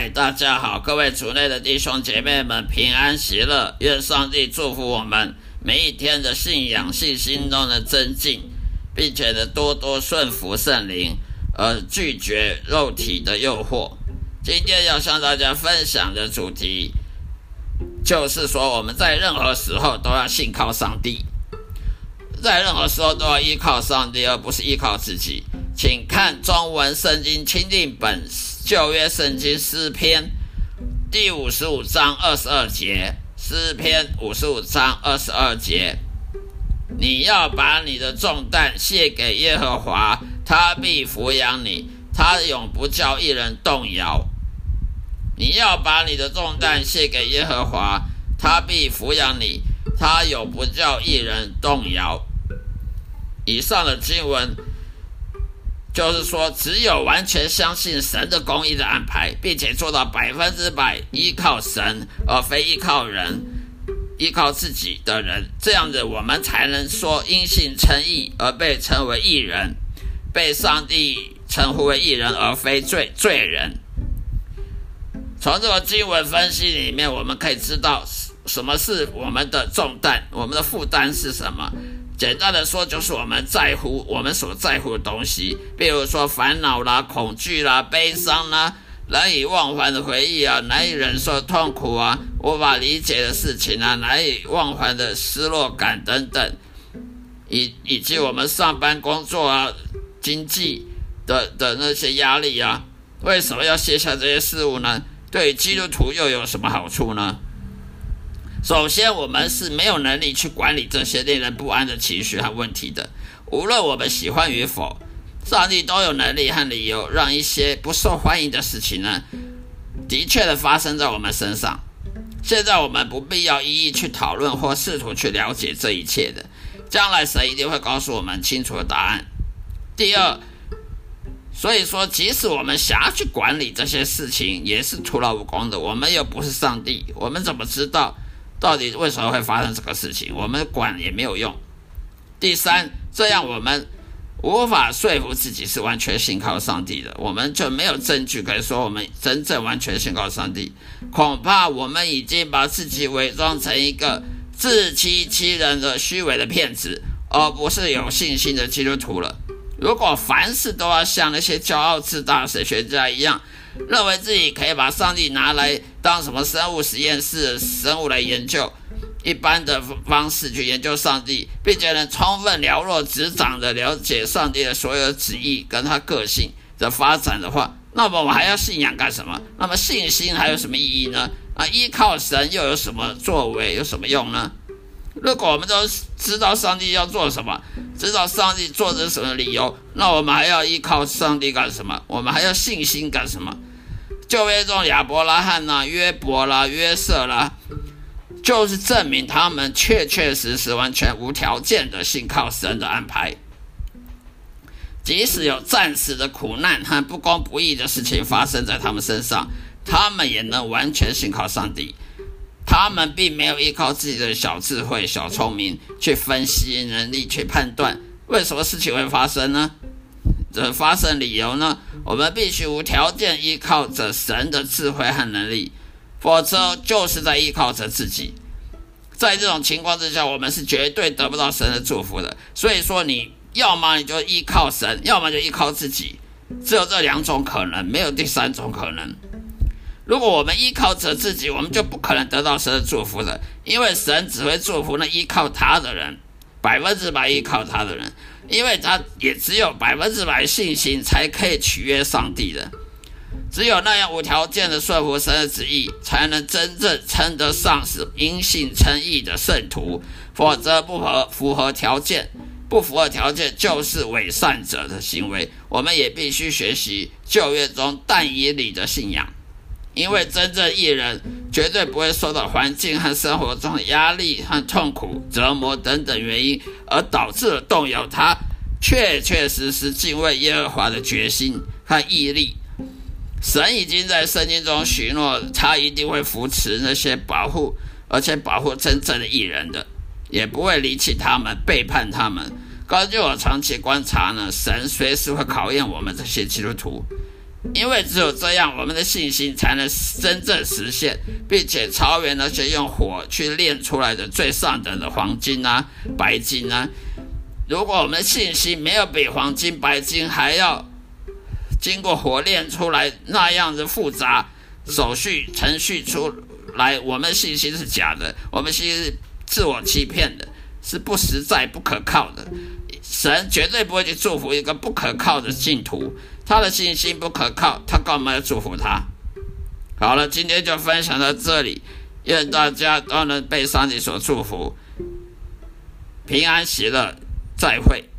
嗨，大家好，各位族内的弟兄姐妹们平安喜乐，愿上帝祝福我们每一天的信仰信心都能增进，并且呢多多顺服圣灵，而拒绝肉体的诱惑。今天要向大家分享的主题，就是说我们在任何时候都要信靠上帝，在任何时候都要依靠上帝，而不是依靠自己。请看中文圣经钦定本旧约圣经诗篇第五十五章二十二节，诗篇五十五章二十二节，你要把你的重担卸给耶和华，他必抚养你，他永不叫一人动摇。你要把你的重担卸给耶和华，他必抚养你，他永不叫一人动摇。以上的经文。就是说，只有完全相信神的公义的安排，并且做到百分之百依靠神，而非依靠人、依靠自己的人，这样子我们才能说因信称义而被称为义人，被上帝称呼为义人，而非罪罪人。从这个经文分析里面，我们可以知道什么是我们的重担，我们的负担是什么。简单的说，就是我们在乎我们所在乎的东西，比如说烦恼啦、恐惧啦、悲伤啦、难以忘怀的回忆啊、难以忍受痛苦啊、无法理解的事情啊、难以忘怀的失落感等等，以以及我们上班工作啊、经济的的那些压力啊，为什么要卸下这些事物呢？对基督徒又有什么好处呢？首先，我们是没有能力去管理这些令人不安的情绪和问题的。无论我们喜欢与否，上帝都有能力和理由让一些不受欢迎的事情呢，的确的发生在我们身上。现在我们不必要一一去讨论或试图去了解这一切的，将来神一定会告诉我们清楚的答案。第二，所以说，即使我们想要去管理这些事情，也是徒劳无功的。我们又不是上帝，我们怎么知道？到底为什么会发生这个事情？我们管也没有用。第三，这样我们无法说服自己是完全信靠上帝的，我们就没有证据可以说我们真正完全信靠上帝。恐怕我们已经把自己伪装成一个自欺欺人的虚伪的骗子，而不是有信心的基督徒了。如果凡事都要像那些骄傲自大的神学家一样，认为自己可以把上帝拿来当什么生物实验室生物来研究，一般的方式去研究上帝，并且能充分了若指掌的了解上帝的所有旨意跟他个性的发展的话，那么我还要信仰干什么？那么信心还有什么意义呢？啊，依靠神又有什么作为？有什么用呢？如果我们都知道上帝要做什么，知道上帝做的什么理由，那我们还要依靠上帝干什么？我们还要信心干什么？旧约中亚伯拉罕呐、约伯啦、约瑟啦，就是证明他们确确实实、完全无条件的信靠神的安排，即使有暂时的苦难和不公不义的事情发生在他们身上，他们也能完全信靠上帝。他们并没有依靠自己的小智慧、小聪明去分析能力、去判断为什么事情会发生呢？这发生理由呢？我们必须无条件依靠着神的智慧和能力，否则就是在依靠着自己。在这种情况之下，我们是绝对得不到神的祝福的。所以说，你要么你就依靠神，要么就依靠自己，只有这两种可能，没有第三种可能。如果我们依靠着自己，我们就不可能得到神的祝福的，因为神只会祝福那依靠他的人，百分之百依靠他的人，因为他也只有百分之百信心才可以取悦上帝的，只有那样无条件的顺服神的旨意，才能真正称得上是因信称义的圣徒，否则不合符合条件，不符合条件就是伪善者的行为。我们也必须学习旧约中但以理的信仰。因为真正艺人绝对不会受到环境和生活中的压力和痛苦、折磨等等原因而导致了动摇他确确实实敬畏耶和华的决心和毅力。神已经在圣经中许诺，他一定会扶持那些保护而且保护真正的艺人的，也不会离弃他们、背叛他们。根据我长期观察呢，神随时会考验我们这些基督徒。因为只有这样，我们的信心才能真正实现，并且超越那些用火去炼出来的最上等的黄金啊、白金啊。如果我们的信心没有比黄金、白金还要经过火炼出来那样的复杂手续程序出来，我们信心是假的，我们信心是自我欺骗的，是不实在、不可靠的。神绝对不会去祝福一个不可靠的信徒。他的信心不可靠，他干嘛要祝福他？好了，今天就分享到这里，愿大家都能被上帝所祝福，平安喜乐，再会。